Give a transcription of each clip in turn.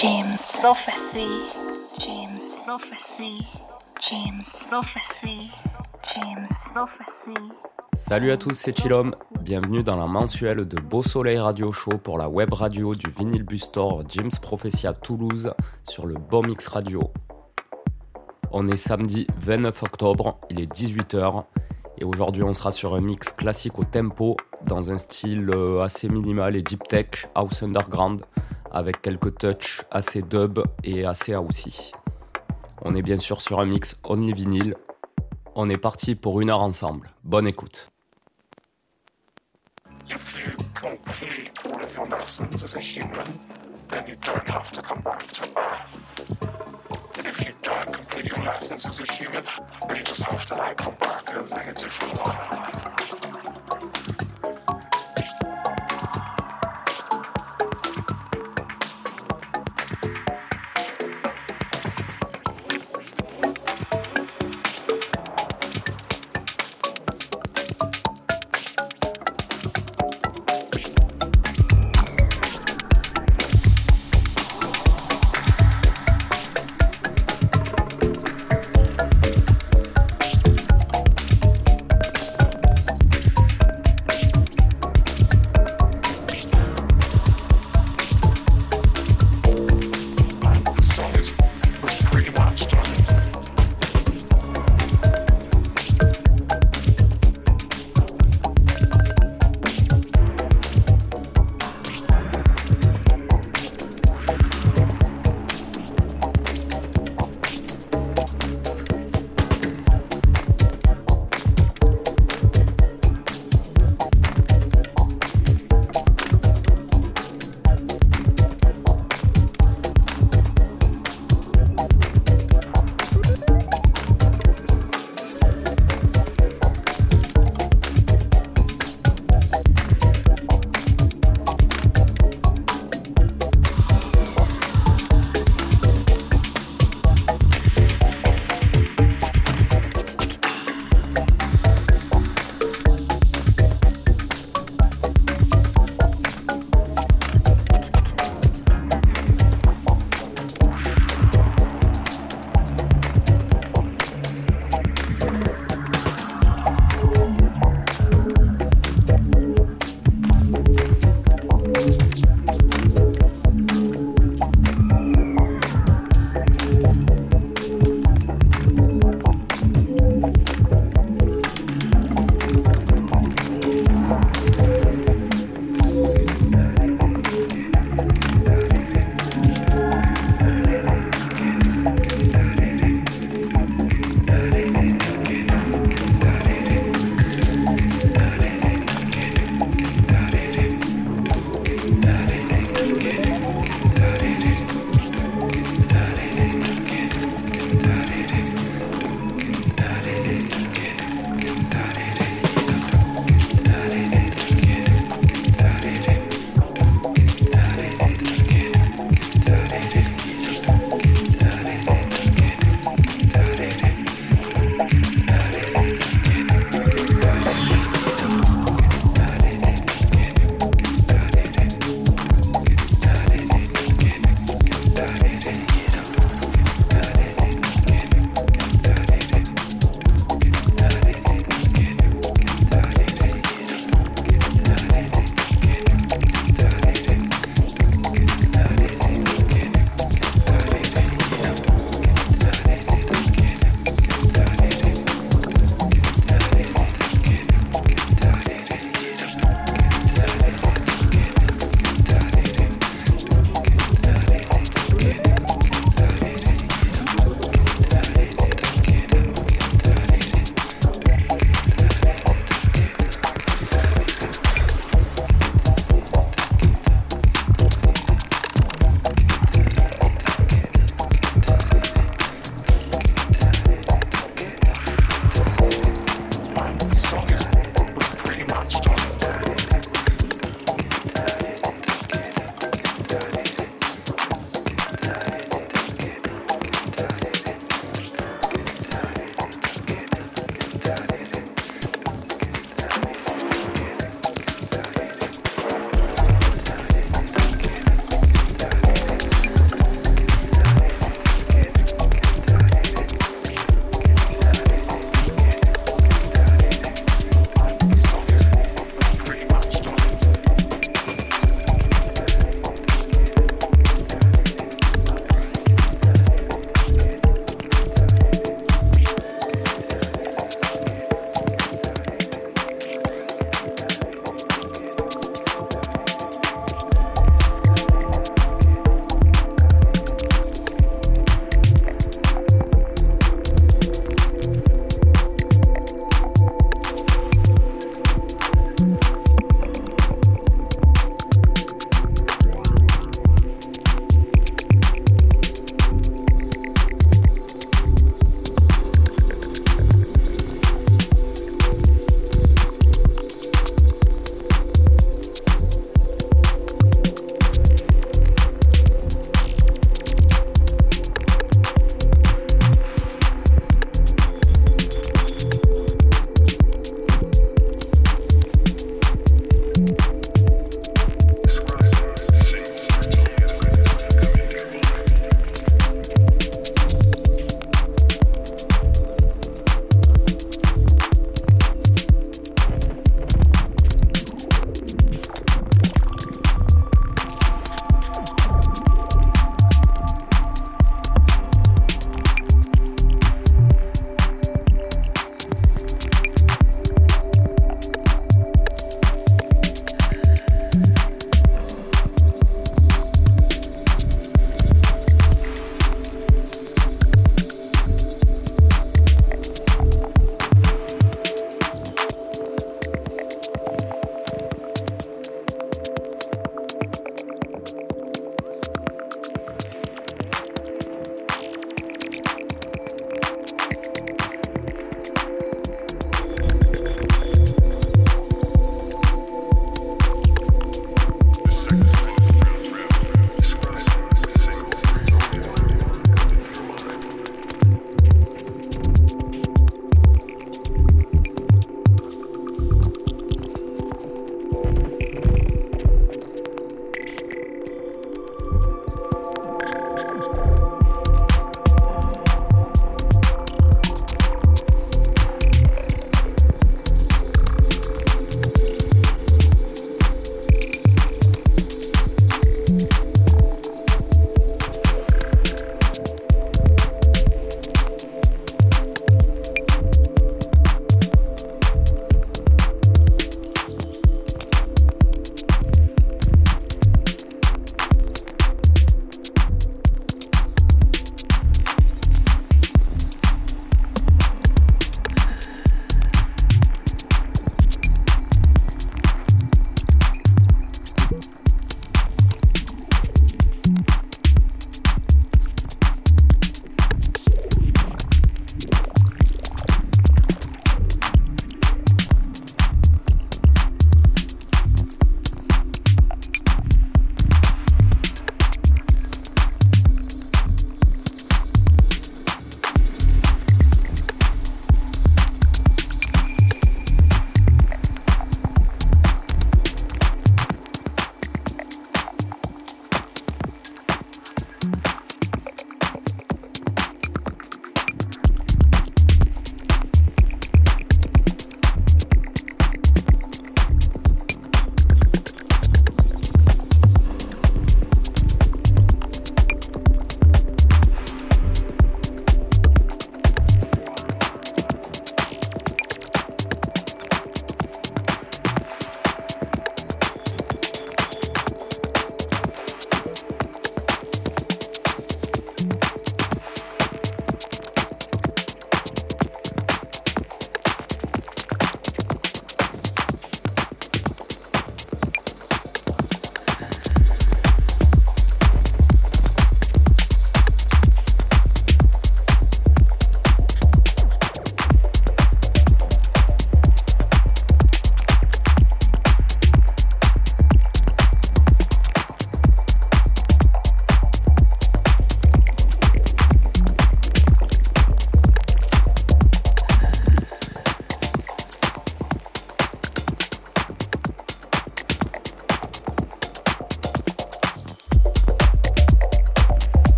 James Prophecy. James Prophecy. James Prophecy. James Prophecy. Salut à tous, c'est Chilom. Bienvenue dans la mensuelle de Beau Soleil Radio Show pour la web radio du Vinyl Bus Store James Prophecy à Toulouse sur le Bomix Radio. On est samedi 29 octobre, il est 18h et aujourd'hui on sera sur un mix classique au tempo dans un style euh, assez minimal et deep tech, house underground avec quelques touches assez dub et assez housey. On est bien sûr sur un mix only vinyle. On est parti pour une heure ensemble. Bonne écoute. Your lessons as a human, you just have to like come back as a different life.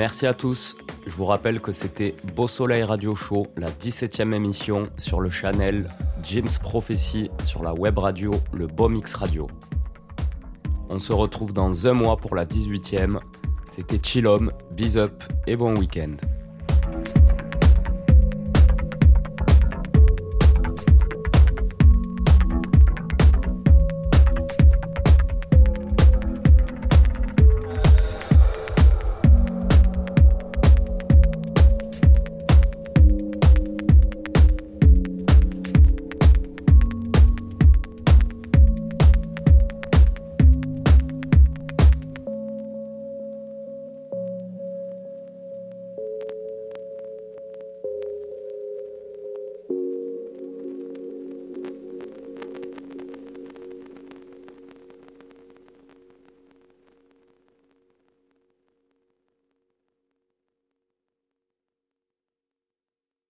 Merci à tous. Je vous rappelle que c'était Beau Soleil Radio Show, la 17e émission sur le channel Jim's Prophecy sur la web radio, le Beau Mix Radio. On se retrouve dans un mois pour la 18e. C'était Chillom, bis up et bon week-end.